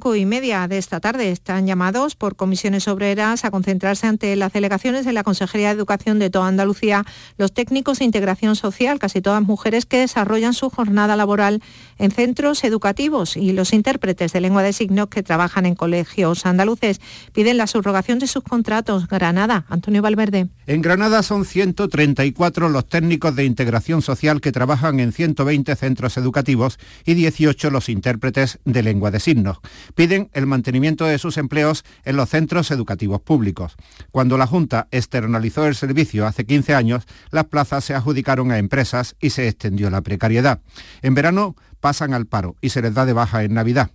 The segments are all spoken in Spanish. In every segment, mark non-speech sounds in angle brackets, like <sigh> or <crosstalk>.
y media de esta tarde. Están llamados por comisiones obreras a concentrarse ante las delegaciones de la Consejería de Educación de toda Andalucía los técnicos de integración social, casi todas mujeres que desarrollan su jornada laboral en centros educativos y los intérpretes de lengua de signos que trabajan en colegios andaluces. Piden la subrogación de sus contratos. Granada, Antonio Valverde. En Granada son 134 los técnicos de integración social que trabajan en 120 centros educativos y 18 los intérpretes de lengua de signos piden el mantenimiento de sus empleos en los centros educativos públicos. Cuando la Junta externalizó el servicio hace 15 años, las plazas se adjudicaron a empresas y se extendió la precariedad. En verano pasan al paro y se les da de baja en Navidad.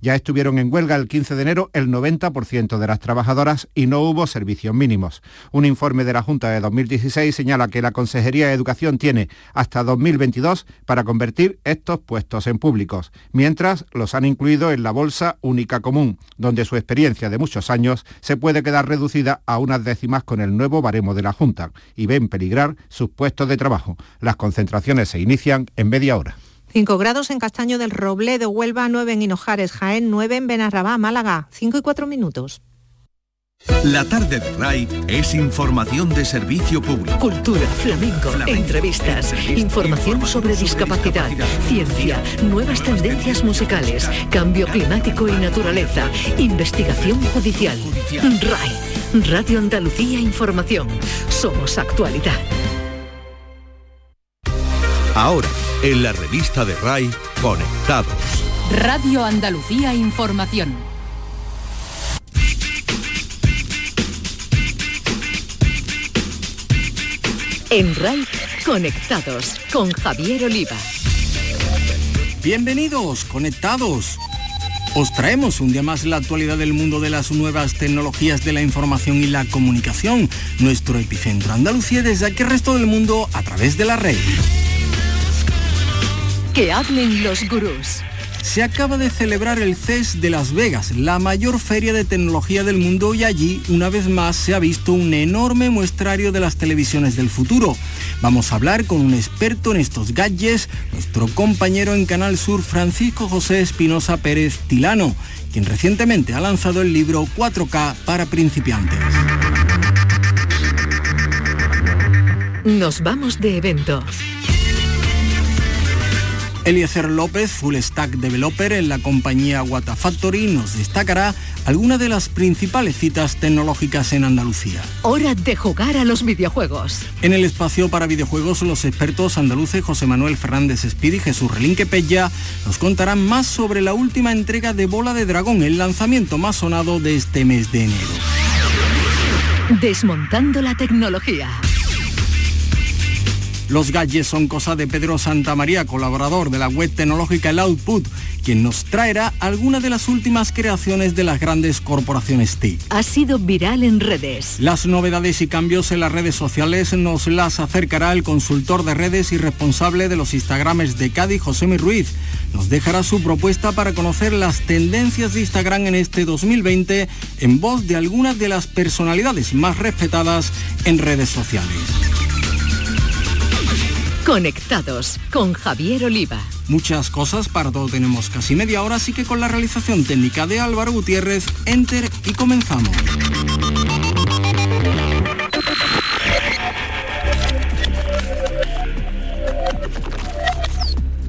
Ya estuvieron en huelga el 15 de enero el 90% de las trabajadoras y no hubo servicios mínimos. Un informe de la Junta de 2016 señala que la Consejería de Educación tiene hasta 2022 para convertir estos puestos en públicos, mientras los han incluido en la Bolsa Única Común, donde su experiencia de muchos años se puede quedar reducida a unas décimas con el nuevo baremo de la Junta y ven peligrar sus puestos de trabajo. Las concentraciones se inician en media hora. 5 grados en Castaño del Robledo, Huelva 9 en Hinojares, Jaén 9 en Benarrabá, Málaga, 5 y 4 minutos. La tarde de RAI es información de servicio público. Cultura, flamenco, entrevistas, información sobre discapacidad, ciencia, nuevas tendencias musicales, cambio climático y naturaleza, investigación judicial. RAI, Radio Andalucía Información. Somos actualidad. Ahora, en la revista de RAI, Conectados. Radio Andalucía Información. En RAI, Conectados con Javier Oliva. Bienvenidos, conectados. Os traemos un día más la actualidad del mundo de las nuevas tecnologías de la información y la comunicación, nuestro epicentro Andalucía desde aquí el resto del mundo a través de la red. Que hablen los gurús. Se acaba de celebrar el CES de Las Vegas, la mayor feria de tecnología del mundo y allí una vez más se ha visto un enorme muestrario de las televisiones del futuro. Vamos a hablar con un experto en estos gadgets, nuestro compañero en Canal Sur Francisco José Espinosa Pérez Tilano, quien recientemente ha lanzado el libro 4K para principiantes. Nos vamos de eventos. Eliezer López, Full Stack Developer en la compañía Watafactory, nos destacará algunas de las principales citas tecnológicas en Andalucía. Hora de jugar a los videojuegos. En el espacio para videojuegos, los expertos andaluces José Manuel Fernández Espíritu y Jesús Relinque Pella nos contarán más sobre la última entrega de Bola de Dragón, el lanzamiento más sonado de este mes de enero. Desmontando la tecnología. Los gadgets son cosa de Pedro Santamaría, colaborador de la web tecnológica El Output, quien nos traerá algunas de las últimas creaciones de las grandes corporaciones TIC. Ha sido viral en redes. Las novedades y cambios en las redes sociales nos las acercará el consultor de redes y responsable de los Instagrames de Cádiz, José Mi Ruiz. Nos dejará su propuesta para conocer las tendencias de Instagram en este 2020 en voz de algunas de las personalidades más respetadas en redes sociales. Conectados con Javier Oliva. Muchas cosas, para todo tenemos casi media hora, así que con la realización técnica de Álvaro Gutiérrez, enter y comenzamos.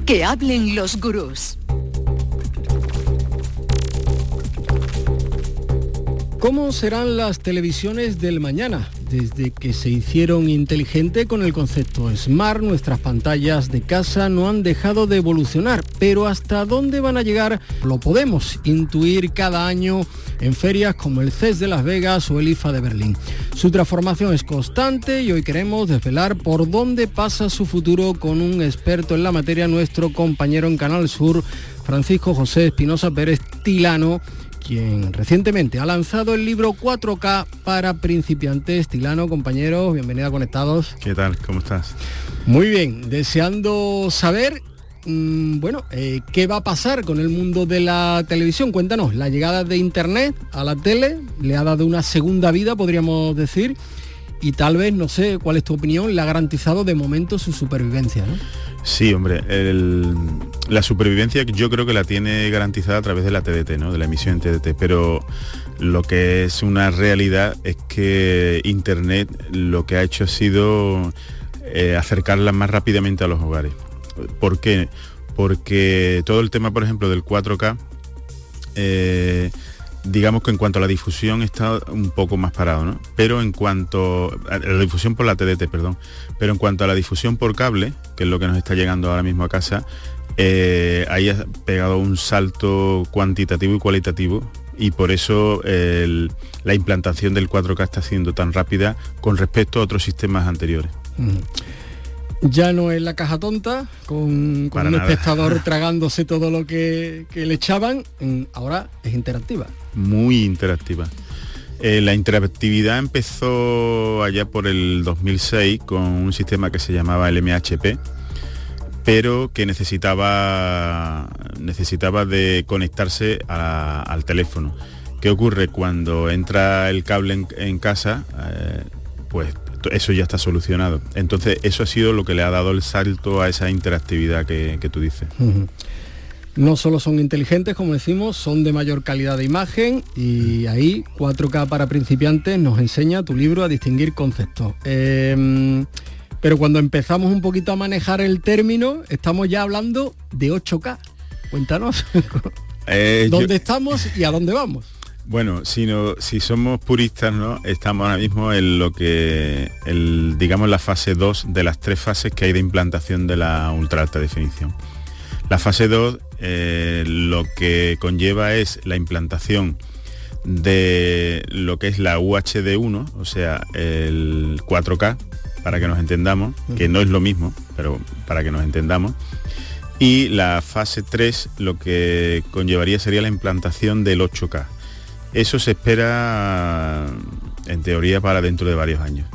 Que hablen los gurús. ¿Cómo serán las televisiones del mañana? Desde que se hicieron inteligente con el concepto Smart, nuestras pantallas de casa no han dejado de evolucionar, pero hasta dónde van a llegar lo podemos intuir cada año en ferias como el CES de Las Vegas o el IFA de Berlín. Su transformación es constante y hoy queremos desvelar por dónde pasa su futuro con un experto en la materia, nuestro compañero en Canal Sur, Francisco José Espinosa Pérez Tilano, quien recientemente ha lanzado el libro 4K para principiantes. Tilano, compañeros, bienvenido a Conectados. ¿Qué tal? ¿Cómo estás? Muy bien, deseando saber, mm, bueno, eh, qué va a pasar con el mundo de la televisión. Cuéntanos, la llegada de Internet a la tele le ha dado una segunda vida, podríamos decir. Y tal vez, no sé cuál es tu opinión, le ha garantizado de momento su supervivencia. ¿no? Sí, hombre, la supervivencia yo creo que la tiene garantizada a través de la TDT, ¿no? de la emisión en TDT, pero lo que es una realidad es que Internet lo que ha hecho ha sido eh, acercarla más rápidamente a los hogares. ¿Por qué? Porque todo el tema, por ejemplo, del 4K, eh, digamos que en cuanto a la difusión está un poco más parado, ¿no? Pero en cuanto a la difusión por la TDT, perdón, pero en cuanto a la difusión por cable, que es lo que nos está llegando ahora mismo a casa, eh, ahí ha pegado un salto cuantitativo y cualitativo y por eso la implantación del 4K está siendo tan rápida con respecto a otros sistemas anteriores. Mm. Ya no es la caja tonta, con, un espectador <laughs> tragándose todo lo que, le echaban, ahora es interactiva. Muy interactiva. Eh, la interactividad empezó allá por el 2006 con un sistema que se llamaba el pero que necesitaba, necesitaba de conectarse al teléfono. ¿Qué ocurre cuando entra el cable en, casa? Eh, pues eso ya está solucionado. Entonces, eso ha sido lo que le ha dado el salto a esa interactividad que, tú dices. No solo son inteligentes, como decimos, son de mayor calidad de imagen y ahí 4K para principiantes nos enseña tu libro a distinguir conceptos. Em, pero cuando empezamos un poquito a manejar el término, estamos ya hablando de 8K. Cuéntanos. <laughs> Eh, ¿Dónde estamos y a dónde vamos? Bueno, si, si somos puristas, ¿no? estamos ahora mismo en lo que, el, digamos, la fase 2 de las tres fases que hay de implantación de la ultra alta definición. La fase 2 eh, lo que conlleva es la implantación de lo que es la UHD1, o sea, el 4K, para que nos entendamos, que no es lo mismo, pero para que nos entendamos. Y la fase 3 lo que conllevaría sería la implantación del 8K eso se espera, en teoría, para dentro de varios años.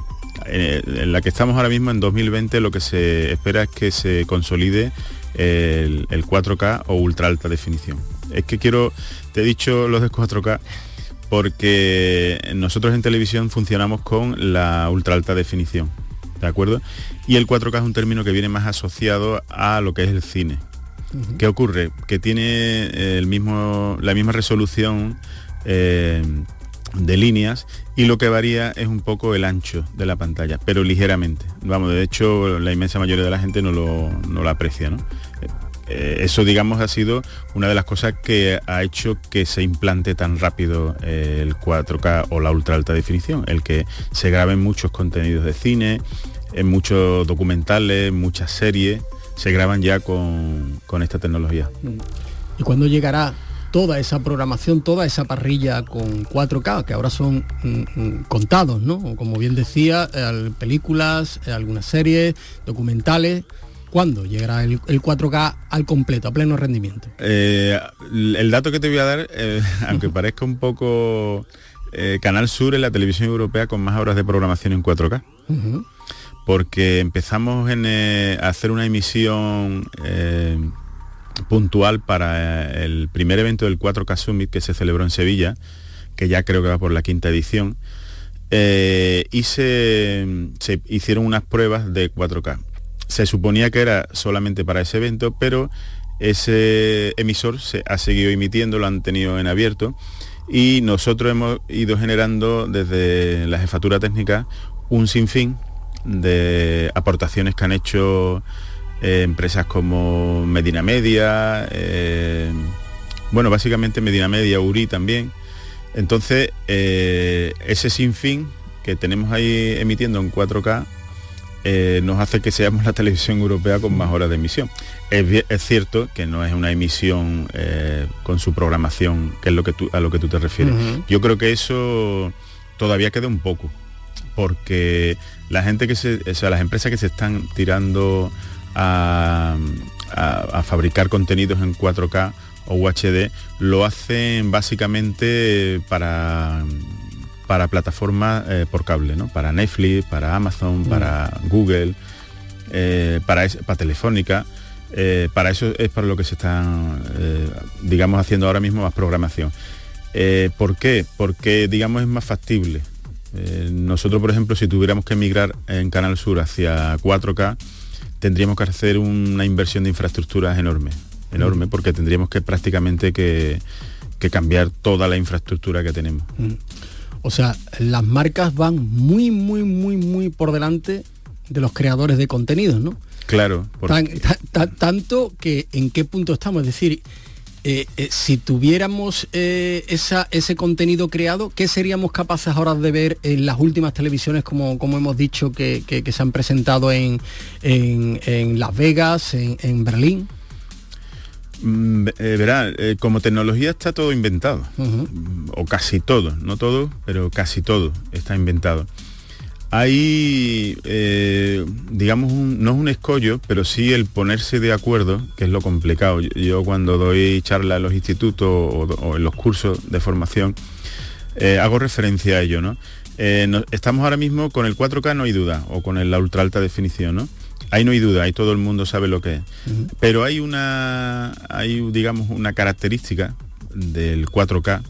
En la que estamos ahora mismo, en 2020, lo que se espera es que se consolide el, 4K o ultra alta definición. Es que quiero, te he dicho los de 4K porque nosotros en televisión funcionamos con la ultra alta definición, ¿de acuerdo? Y el 4K es un término que viene más asociado a lo que es el cine. ¿Qué ocurre? Que tiene el mismo, la misma resolución eh, de líneas y lo que varía es un poco el ancho de la pantalla, pero ligeramente. Vamos, de hecho la inmensa mayoría de la gente no lo, aprecia. ¿no? Eh, eso digamos ha sido una de las cosas que ha hecho que se implante tan rápido eh, el 4K o la ultra alta definición, el que se graben muchos contenidos de cine, en muchos documentales, muchas series, se graban ya con, con esta tecnología. ¿Y cuándo llegará toda esa programación, toda esa parrilla con 4K, que ahora son mm, mm, contados, ¿no? Como bien decía, eh, películas, eh, algunas series, documentales. ¿Cuándo llegará el, 4K al completo, a pleno rendimiento? Eh, el dato que te voy a dar, <laughs> aunque <laughs> parezca un poco... Canal Sur es la televisión europea con más horas de programación en 4K. Porque empezamos a hacer una emisión puntual para eh, el primer evento del 4K Summit que se celebró en Sevilla, que ya creo que va por la quinta edición, eh, y se, hicieron unas pruebas de 4K. Se suponía que era solamente para ese evento, pero ese emisor se ha seguido emitiendo, lo han tenido en abierto, y nosotros hemos ido generando desde la jefatura técnica un sinfín de aportaciones que han hecho eh, empresas como Medina Media, eh, bueno, básicamente Medina Media, URI también. Entonces, eh, ese sinfín que tenemos ahí emitiendo en 4K nos hace que seamos la televisión europea con más horas de emisión. Es, cierto que no es una emisión con su programación, que es lo que a lo que tú te refieres. Yo creo que eso todavía queda un poco, porque la gente que se, o sea, las empresas que se están tirando a, fabricar contenidos en 4K o UHD, lo hacen básicamente para, para plataformas eh, por cable, ¿no? para Netflix, para Amazon, mm. para Google, eh, para, para Telefónica. Eh, para eso es para lo que se están, digamos, haciendo ahora mismo más programación. ¿Por qué? Porque, digamos, es más factible. Nosotros, por ejemplo, si tuviéramos que migrar en Canal Sur hacia 4K, tendríamos que hacer una inversión de infraestructuras enorme, enorme, mm. porque tendríamos que prácticamente que, cambiar toda la infraestructura que tenemos. Mm. O sea, las marcas van muy, muy, muy, muy por delante de los creadores de contenidos, ¿no? Claro. tanto que en qué punto estamos, es decir, eh, eh, si tuviéramos eh, ese contenido creado, ¿qué seríamos capaces ahora de ver en las últimas televisiones, como, como hemos dicho, que, se han presentado en, Las Vegas, en, Berlín? Mm, verá, como tecnología está todo inventado, o casi todo, no todo, pero casi todo está inventado. Hay, eh, digamos, no es un escollo, pero sí el ponerse de acuerdo, que es lo complicado. Yo, cuando doy charla en los institutos o, en los cursos de formación, eh, hago referencia a ello, ¿no? Eh, estamos ahora mismo con el 4K, no hay duda, o con la ultra alta definición, ¿no? Ahí no hay duda, ahí todo el mundo sabe lo que es. Pero hay una, hay, digamos, una característica del 4K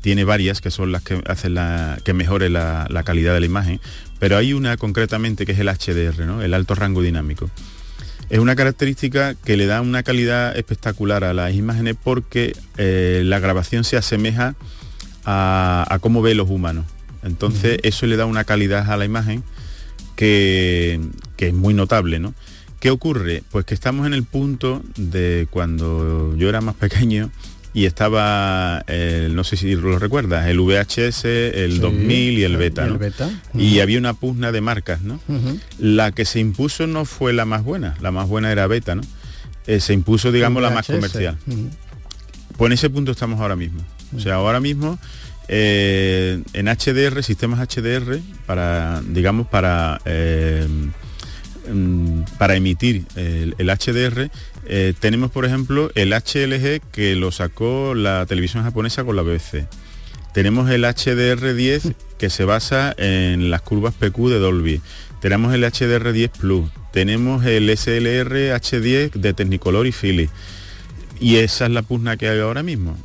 tiene varias que son las que hacen la, que mejore la, calidad de la imagen, pero hay una concretamente que es el HDR, ¿no? el alto rango dinámico. Es una característica que le da una calidad espectacular a las imágenes porque eh, la grabación se asemeja a, cómo ve los humanos. Entonces eso le da una calidad a la imagen que, que es muy notable. ¿no? ¿Qué ocurre? Pues que estamos en el punto de cuando yo era más pequeño, y estaba, no sé si lo recuerdas, el VHS, el 2000 y el Beta. Y, había una pugna de marcas, ¿no? La que se impuso no fue la más buena, la más buena era Beta, ¿no? Eh, se impuso, digamos, la más comercial. Pues en ese punto estamos ahora mismo. O sea, ahora mismo eh, en HDR, sistemas HDR, para, digamos, para... Eh, para emitir el, el HDR eh, tenemos, por ejemplo, el HLG que lo sacó la televisión japonesa con la BBC. Tenemos el HDR10 que se basa en las curvas PQ de Dolby. Tenemos el HDR10 Plus. Tenemos el SLR H10 de Technicolor y Philips. Y esa es la pugna que hay ahora mismo.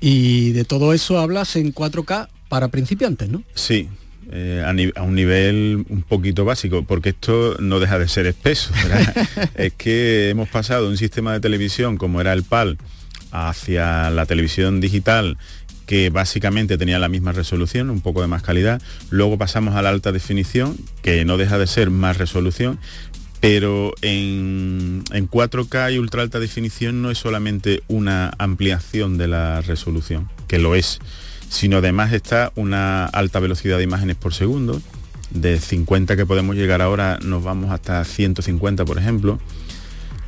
Y de todo eso hablas en 4K para principiantes, ¿no? Sí, eh, a, un nivel un poquito básico, porque esto no deja de ser espeso. <laughs> es que hemos pasado de un sistema de televisión como era el PAL hacia la televisión digital que básicamente tenía la misma resolución, un poco de más calidad. Luego pasamos a la alta definición, que no deja de ser más resolución, pero en, en, 4K y ultra alta definición no es solamente una ampliación de la resolución, que lo es, sino además está una alta velocidad de imágenes por segundo, de 50 que podemos llegar ahora nos vamos hasta 150 por ejemplo.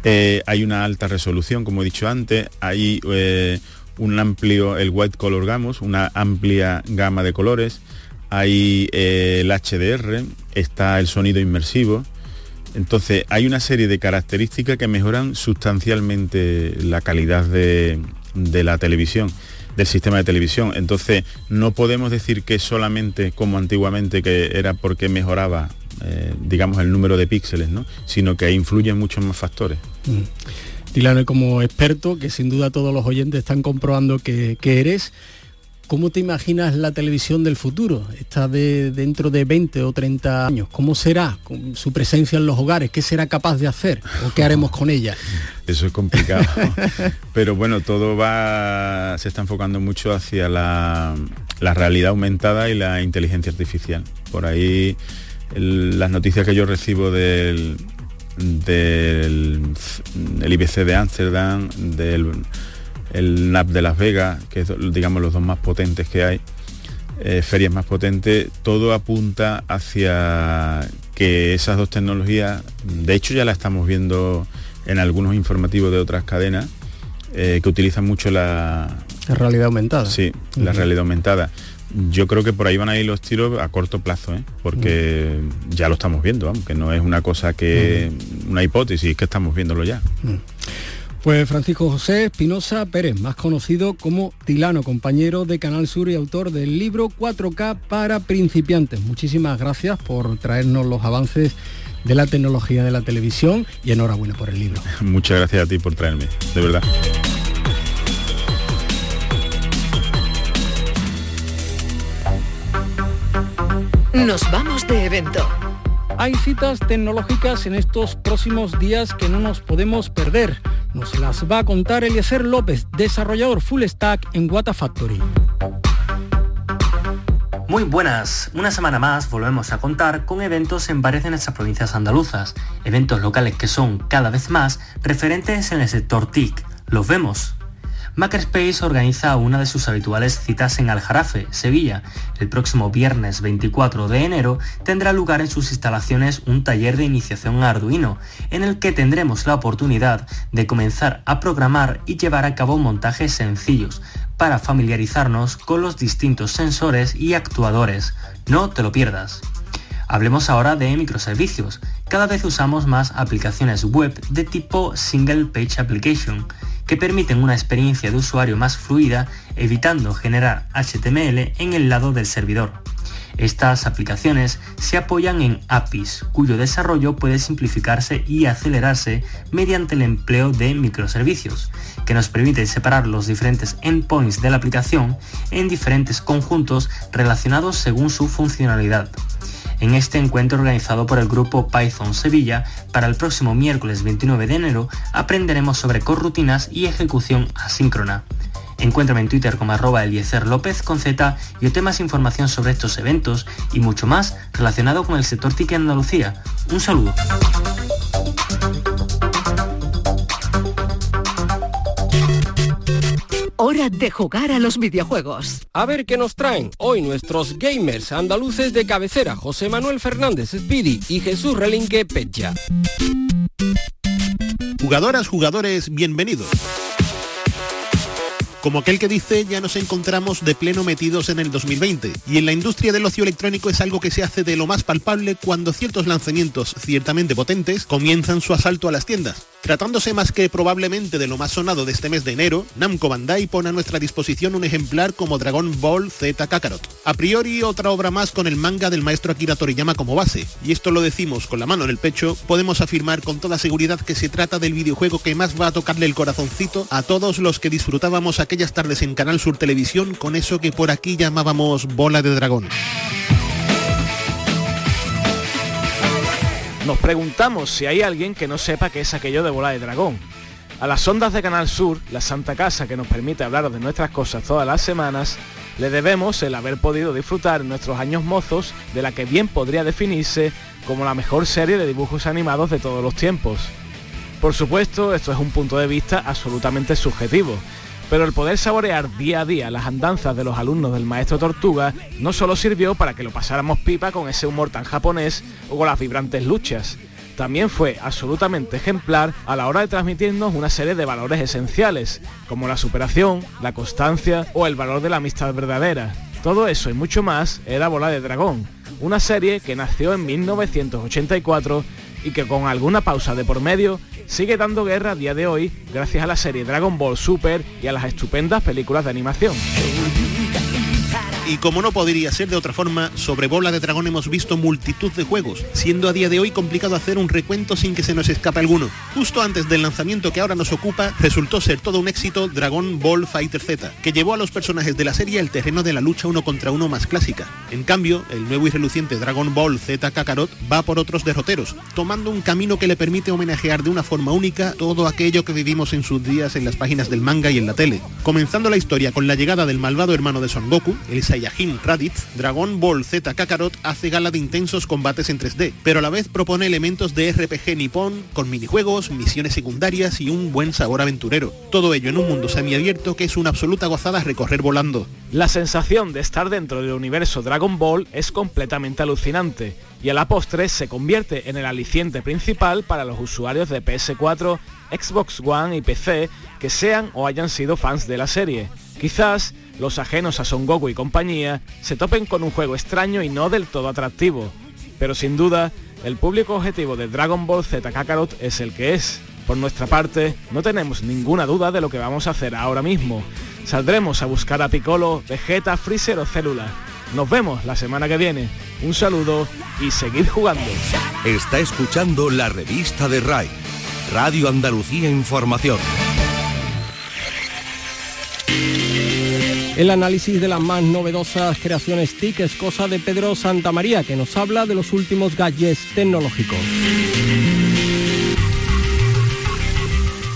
Eh, hay una alta resolución, como he dicho antes, hay eh, un amplio, el white color gamut, una amplia gama de colores, hay eh, el HDR, está el sonido inmersivo, entonces hay una serie de características que mejoran sustancialmente la calidad de la televisión del sistema de televisión. Entonces, no podemos decir que solamente como antiguamente que era porque mejoraba, eh, digamos, el número de píxeles, ¿no? sino que influyen muchos más factores. Mm. como experto, que sin duda todos los oyentes están comprobando que, que eres, ¿Cómo te imaginas la televisión del futuro? Está de dentro de 20 o 30 años. ¿Cómo será con su presencia en los hogares? ¿Qué será capaz de hacer? ¿O qué haremos con ella? <laughs> Eso es complicado. Pero bueno, todo va. se está enfocando mucho hacia la, realidad aumentada y la inteligencia artificial. Por ahí las noticias que yo recibo del, del IBC de Ámsterdam, del el NAP de Las Vegas, que es digamos los dos más potentes que hay, eh, ferias más potentes, todo apunta hacia que esas dos tecnologías, de hecho ya la estamos viendo en algunos informativos de otras cadenas, eh, que utilizan mucho la... realidad aumentada. Sí, la realidad aumentada. Yo creo que por ahí van a ir los tiros a corto plazo, ¿eh? porque ya lo estamos viendo, aunque no es una cosa que... una hipótesis, es que estamos viéndolo ya. Pues Francisco José Espinosa Pérez, más conocido como Tilano, compañero de Canal Sur y autor del libro 4K para principiantes. Muchísimas gracias por traernos los avances de la tecnología de la televisión y enhorabuena por el libro. <laughs> Muchas gracias a ti por traerme, de verdad. Nos vamos de evento. Hay citas tecnológicas en estos próximos días que no nos podemos perder. Nos las va a contar Eliezer López, desarrollador full stack en Wata Factory. Muy buenas, una semana más volvemos a contar con eventos en varias de nuestras provincias andaluzas, eventos locales que son cada vez más referentes en el sector TIC. Los vemos. Makerspace organiza una de sus habituales citas en Aljarafe, Sevilla. El próximo viernes 24 de enero tendrá lugar en sus instalaciones un taller de iniciación a Arduino, en el que tendremos la oportunidad de comenzar a programar y llevar a cabo montajes sencillos para familiarizarnos con los distintos sensores y actuadores. No te lo pierdas. Hablemos ahora de microservicios. Cada vez usamos más aplicaciones web de tipo Single Page Application que permiten una experiencia de usuario más fluida, evitando generar HTML en el lado del servidor. Estas aplicaciones se apoyan en APIs, cuyo desarrollo puede simplificarse y acelerarse mediante el empleo de microservicios, que nos permiten separar los diferentes endpoints de la aplicación en diferentes conjuntos relacionados según su funcionalidad en este encuentro organizado por el grupo Python Sevilla para el próximo miércoles 29 de enero aprenderemos sobre corrutinas y ejecución asíncrona. Encuéntrame en Twitter como arroba Eliezer López con Z y obtén más información sobre estos eventos y mucho más relacionado con el sector TIC en Andalucía. Un saludo. Hora de jugar a los videojuegos. A ver qué nos traen hoy nuestros gamers andaluces de cabecera, José Manuel Fernández Speedy y Jesús Relinque Pecha. Jugadoras, jugadores, bienvenidos. Como aquel que dice, ya nos encontramos de pleno metidos en el 2020 y en la industria del ocio electrónico es algo que se hace de lo más palpable cuando ciertos lanzamientos ciertamente potentes comienzan su asalto a las tiendas. Tratándose más que probablemente de lo más sonado de este mes de enero, Namco Bandai pone a nuestra disposición un ejemplar como Dragon Ball Z Kakarot. A priori otra obra más con el manga del maestro Akira Toriyama como base, y esto lo decimos con la mano en el pecho, podemos afirmar con toda seguridad que se trata del videojuego que más va a tocarle el corazoncito a todos los que disfrutábamos aquellas tardes en Canal Sur Televisión con eso que por aquí llamábamos bola de dragón. Nos preguntamos si hay alguien que no sepa qué es aquello de bola de dragón. A las ondas de Canal Sur, la Santa Casa que nos permite hablar de nuestras cosas todas las semanas, le debemos el haber podido disfrutar en nuestros años mozos de la que bien podría definirse como la mejor serie de dibujos animados de todos los tiempos. Por supuesto, esto es un punto de vista absolutamente subjetivo, pero el poder saborear día a día las andanzas de los alumnos del maestro Tortuga no solo sirvió para que lo pasáramos pipa con ese humor tan japonés o con las vibrantes luchas, también fue absolutamente ejemplar a la hora de transmitirnos una serie de valores esenciales, como la superación, la constancia o el valor de la amistad verdadera. Todo eso y mucho más era Bola de Dragón, una serie que nació en 1984 y que con alguna pausa de por medio sigue dando guerra a día de hoy gracias a la serie Dragon Ball Super y a las estupendas películas de animación. Y como no podría ser de otra forma, sobre Bola de Dragón hemos visto multitud de juegos, siendo a día de hoy complicado hacer un recuento sin que se nos escape alguno. Justo antes del lanzamiento que ahora nos ocupa, resultó ser todo un éxito Dragon Ball Fighter Z, que llevó a los personajes de la serie al terreno de la lucha uno contra uno más clásica. En cambio, el nuevo y reluciente Dragon Ball Z Kakarot va por otros derroteros, tomando un camino que le permite homenajear de una forma única todo aquello que vivimos en sus días en las páginas del manga y en la tele. Comenzando la historia con la llegada del malvado hermano de Son Goku, el Saiyajin Raditz, Dragon Ball Z Kakarot hace gala de intensos combates en 3D, pero a la vez propone elementos de RPG nipón con minijuegos, misiones secundarias y un buen sabor aventurero. Todo ello en un mundo semiabierto que es una absoluta gozada recorrer volando. La sensación de estar dentro del universo Dragon Ball es completamente alucinante y a la postre se convierte en el aliciente principal para los usuarios de PS4, Xbox One y PC que sean o hayan sido fans de la serie. Quizás los ajenos a Son Goku y compañía se topen con un juego extraño y no del todo atractivo, pero sin duda el público objetivo de Dragon Ball Z Kakarot es el que es. Por nuestra parte, no tenemos ninguna duda de lo que vamos a hacer ahora mismo. Saldremos a buscar a Piccolo, Vegeta, Freezer o Célula. Nos vemos la semana que viene. Un saludo y seguid jugando. Está escuchando la revista de RAI, Radio Andalucía Información. El análisis de las más novedosas creaciones TIC es cosa de Pedro Santamaría, que nos habla de los últimos gadgets tecnológicos.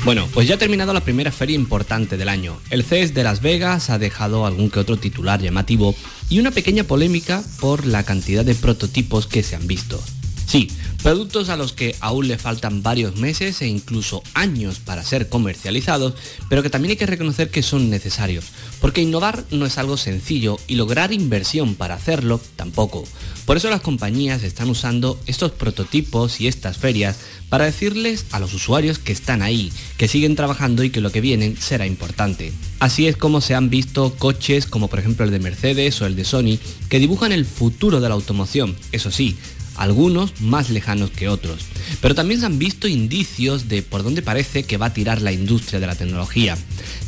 Bueno, pues ya ha terminado la primera feria importante del año. El CES de Las Vegas ha dejado algún que otro titular llamativo y una pequeña polémica por la cantidad de prototipos que se han visto. Sí, productos a los que aún le faltan varios meses e incluso años para ser comercializados, pero que también hay que reconocer que son necesarios, porque innovar no es algo sencillo y lograr inversión para hacerlo tampoco. Por eso las compañías están usando estos prototipos y estas ferias para decirles a los usuarios que están ahí, que siguen trabajando y que lo que vienen será importante. Así es como se han visto coches como por ejemplo el de Mercedes o el de Sony, que dibujan el futuro de la automoción, eso sí, algunos más lejanos que otros. Pero también se han visto indicios de por dónde parece que va a tirar la industria de la tecnología.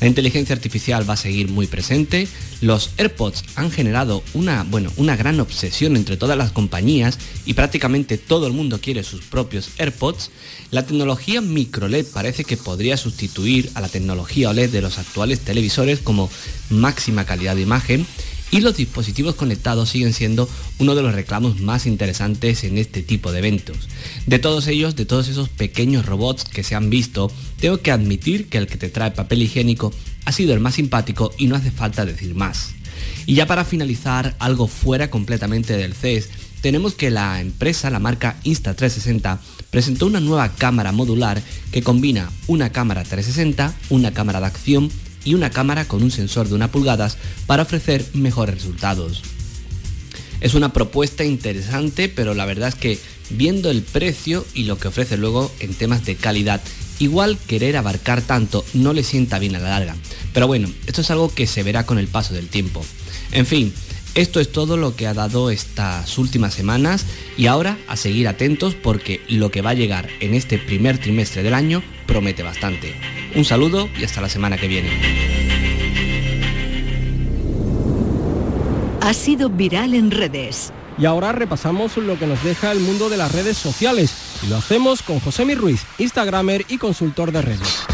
La inteligencia artificial va a seguir muy presente, los AirPods han generado una, bueno, una gran obsesión entre todas las compañías y prácticamente todo el mundo quiere sus propios AirPods, la tecnología microLED parece que podría sustituir a la tecnología OLED de los actuales televisores como máxima calidad de imagen y los dispositivos conectados siguen siendo uno de los reclamos más interesantes en este tipo de eventos. De todos ellos, de todos esos pequeños robots que se han visto, tengo que admitir que el que te trae papel higiénico ha sido el más simpático y no hace falta decir más. Y ya para finalizar, algo fuera completamente del CES, tenemos que la empresa, la marca Insta360, presentó una nueva cámara modular que combina una cámara 360, una cámara de acción y una cámara con un sensor de una pulgada para ofrecer mejores resultados. Es una propuesta interesante, pero la verdad es que viendo el precio y lo que ofrece luego en temas de calidad, igual querer abarcar tanto no le sienta bien a la larga. Pero bueno, esto es algo que se verá con el paso del tiempo. En fin, esto es todo lo que ha dado estas últimas semanas y ahora a seguir atentos porque lo que va a llegar en este primer trimestre del año promete bastante. Un saludo y hasta la semana que viene. Ha sido viral en redes. Y ahora repasamos lo que nos deja el mundo de las redes sociales. Y lo hacemos con José Ruiz, Instagramer y consultor de redes.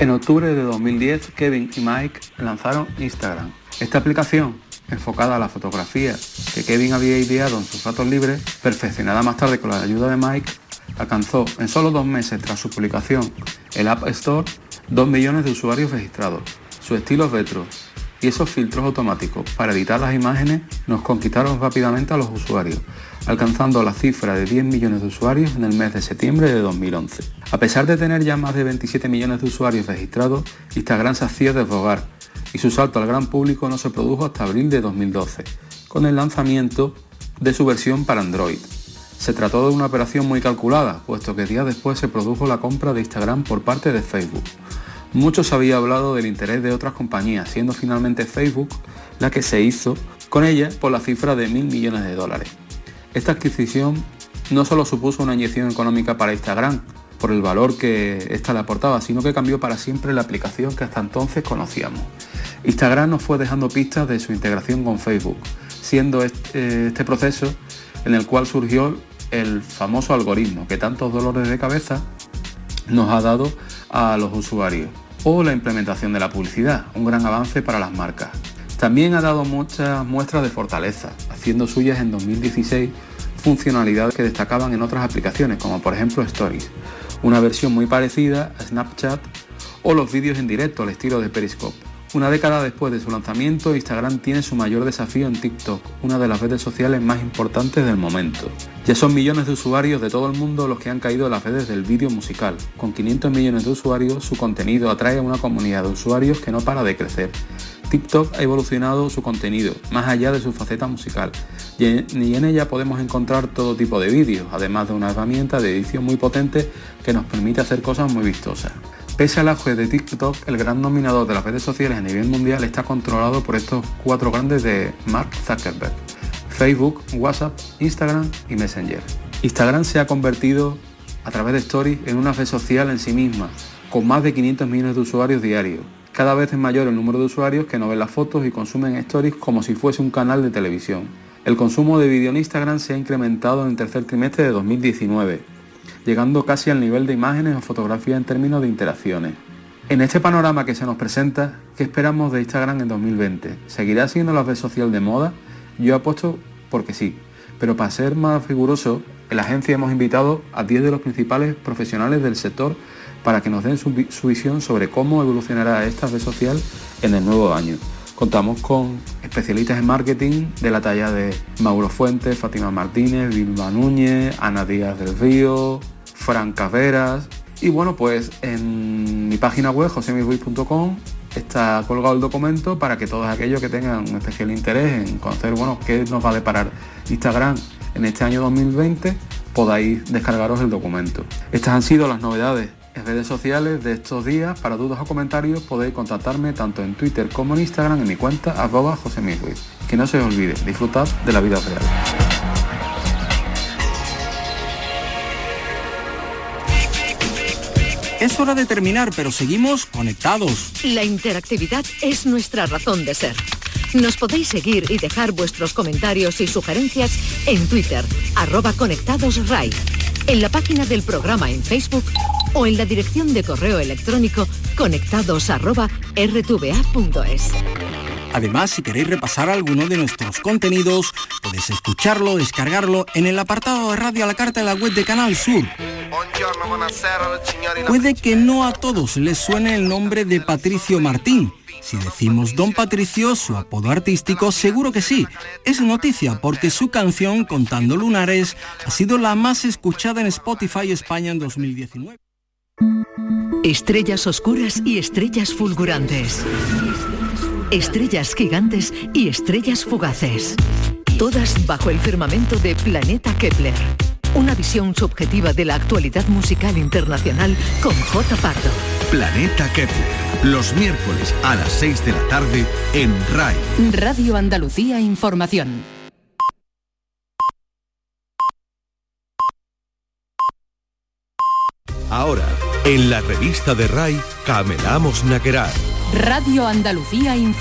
En octubre de 2010, Kevin y Mike lanzaron Instagram. Esta aplicación, enfocada a la fotografía que Kevin había ideado en sus ratos libres, perfeccionada más tarde con la ayuda de Mike, alcanzó en solo dos meses tras su publicación el App Store 2 millones de usuarios registrados. Su estilo retro y esos filtros automáticos para editar las imágenes nos conquistaron rápidamente a los usuarios, alcanzando la cifra de 10 millones de usuarios en el mes de septiembre de 2011. A pesar de tener ya más de 27 millones de usuarios registrados, Instagram se hacía desbogar y su salto al gran público no se produjo hasta abril de 2012, con el lanzamiento de su versión para Android. Se trató de una operación muy calculada, puesto que días después se produjo la compra de Instagram por parte de Facebook. Mucho se había hablado del interés de otras compañías, siendo finalmente Facebook la que se hizo con ella por la cifra de mil millones de dólares. Esta adquisición no solo supuso una inyección económica para Instagram, por el valor que ésta le aportaba, sino que cambió para siempre la aplicación que hasta entonces conocíamos. Instagram nos fue dejando pistas de su integración con Facebook, siendo este, este proceso en el cual surgió el famoso algoritmo que tantos dolores de cabeza nos ha dado a los usuarios, o la implementación de la publicidad, un gran avance para las marcas. También ha dado muchas muestras de fortaleza, haciendo suyas en 2016 funcionalidades que destacaban en otras aplicaciones, como por ejemplo Stories, una versión muy parecida a Snapchat o los vídeos en directo al estilo de Periscope. Una década después de su lanzamiento, Instagram tiene su mayor desafío en TikTok, una de las redes sociales más importantes del momento. Ya son millones de usuarios de todo el mundo los que han caído en las redes del vídeo musical. Con 500 millones de usuarios, su contenido atrae a una comunidad de usuarios que no para de crecer. TikTok ha evolucionado su contenido, más allá de su faceta musical, y en ella podemos encontrar todo tipo de vídeos, además de una herramienta de edición muy potente que nos permite hacer cosas muy vistosas. Pese al auge de TikTok, el gran dominador de las redes sociales a nivel mundial está controlado por estos cuatro grandes de Mark Zuckerberg, Facebook, WhatsApp, Instagram y Messenger. Instagram se ha convertido a través de Stories en una red social en sí misma, con más de 500 millones de usuarios diarios. Cada vez es mayor el número de usuarios que no ven las fotos y consumen Stories como si fuese un canal de televisión. El consumo de vídeo en Instagram se ha incrementado en el tercer trimestre de 2019 llegando casi al nivel de imágenes o fotografías en términos de interacciones. En este panorama que se nos presenta, ¿qué esperamos de Instagram en 2020? ¿Seguirá siendo la red social de moda? Yo apuesto porque sí, pero para ser más riguroso, en la agencia hemos invitado a 10 de los principales profesionales del sector para que nos den su, su visión sobre cómo evolucionará esta red social en el nuevo año. Contamos con especialistas en marketing de la talla de Mauro Fuentes, Fátima Martínez, Vilma Núñez, Ana Díaz del Río, Fran Caveras. Y bueno, pues en mi página web, josemisruiz.com, está colgado el documento para que todos aquellos que tengan un especial interés en conocer bueno, qué nos va a deparar Instagram en este año 2020, podáis descargaros el documento. Estas han sido las novedades redes sociales de estos días. Para dudas o comentarios podéis contactarme tanto en Twitter como en Instagram en mi cuenta arroba José Que no se os olvide, disfrutad de la vida real. Es hora de terminar, pero seguimos conectados. La interactividad es nuestra razón de ser. Nos podéis seguir y dejar vuestros comentarios y sugerencias en Twitter, arroba conectadosRai, en la página del programa en Facebook o en la dirección de correo electrónico conectados. Además, si queréis repasar alguno de nuestros contenidos, podéis escucharlo, descargarlo en el apartado de radio a la carta de la web de Canal Sur. Puede que no a todos les suene el nombre de Patricio Martín. Si decimos Don Patricio, su apodo artístico, seguro que sí. Es noticia porque su canción Contando Lunares ha sido la más escuchada en Spotify España en 2019. Estrellas oscuras y estrellas fulgurantes. Estrellas gigantes y estrellas fugaces. Todas bajo el firmamento de Planeta Kepler. Una visión subjetiva de la actualidad musical internacional con J. Pardo. Planeta Kepler. Los miércoles a las 6 de la tarde en RAI. Radio Andalucía Información. Ahora, en la revista de RAI, Camelamos Naquerar. Radio Andalucía Información.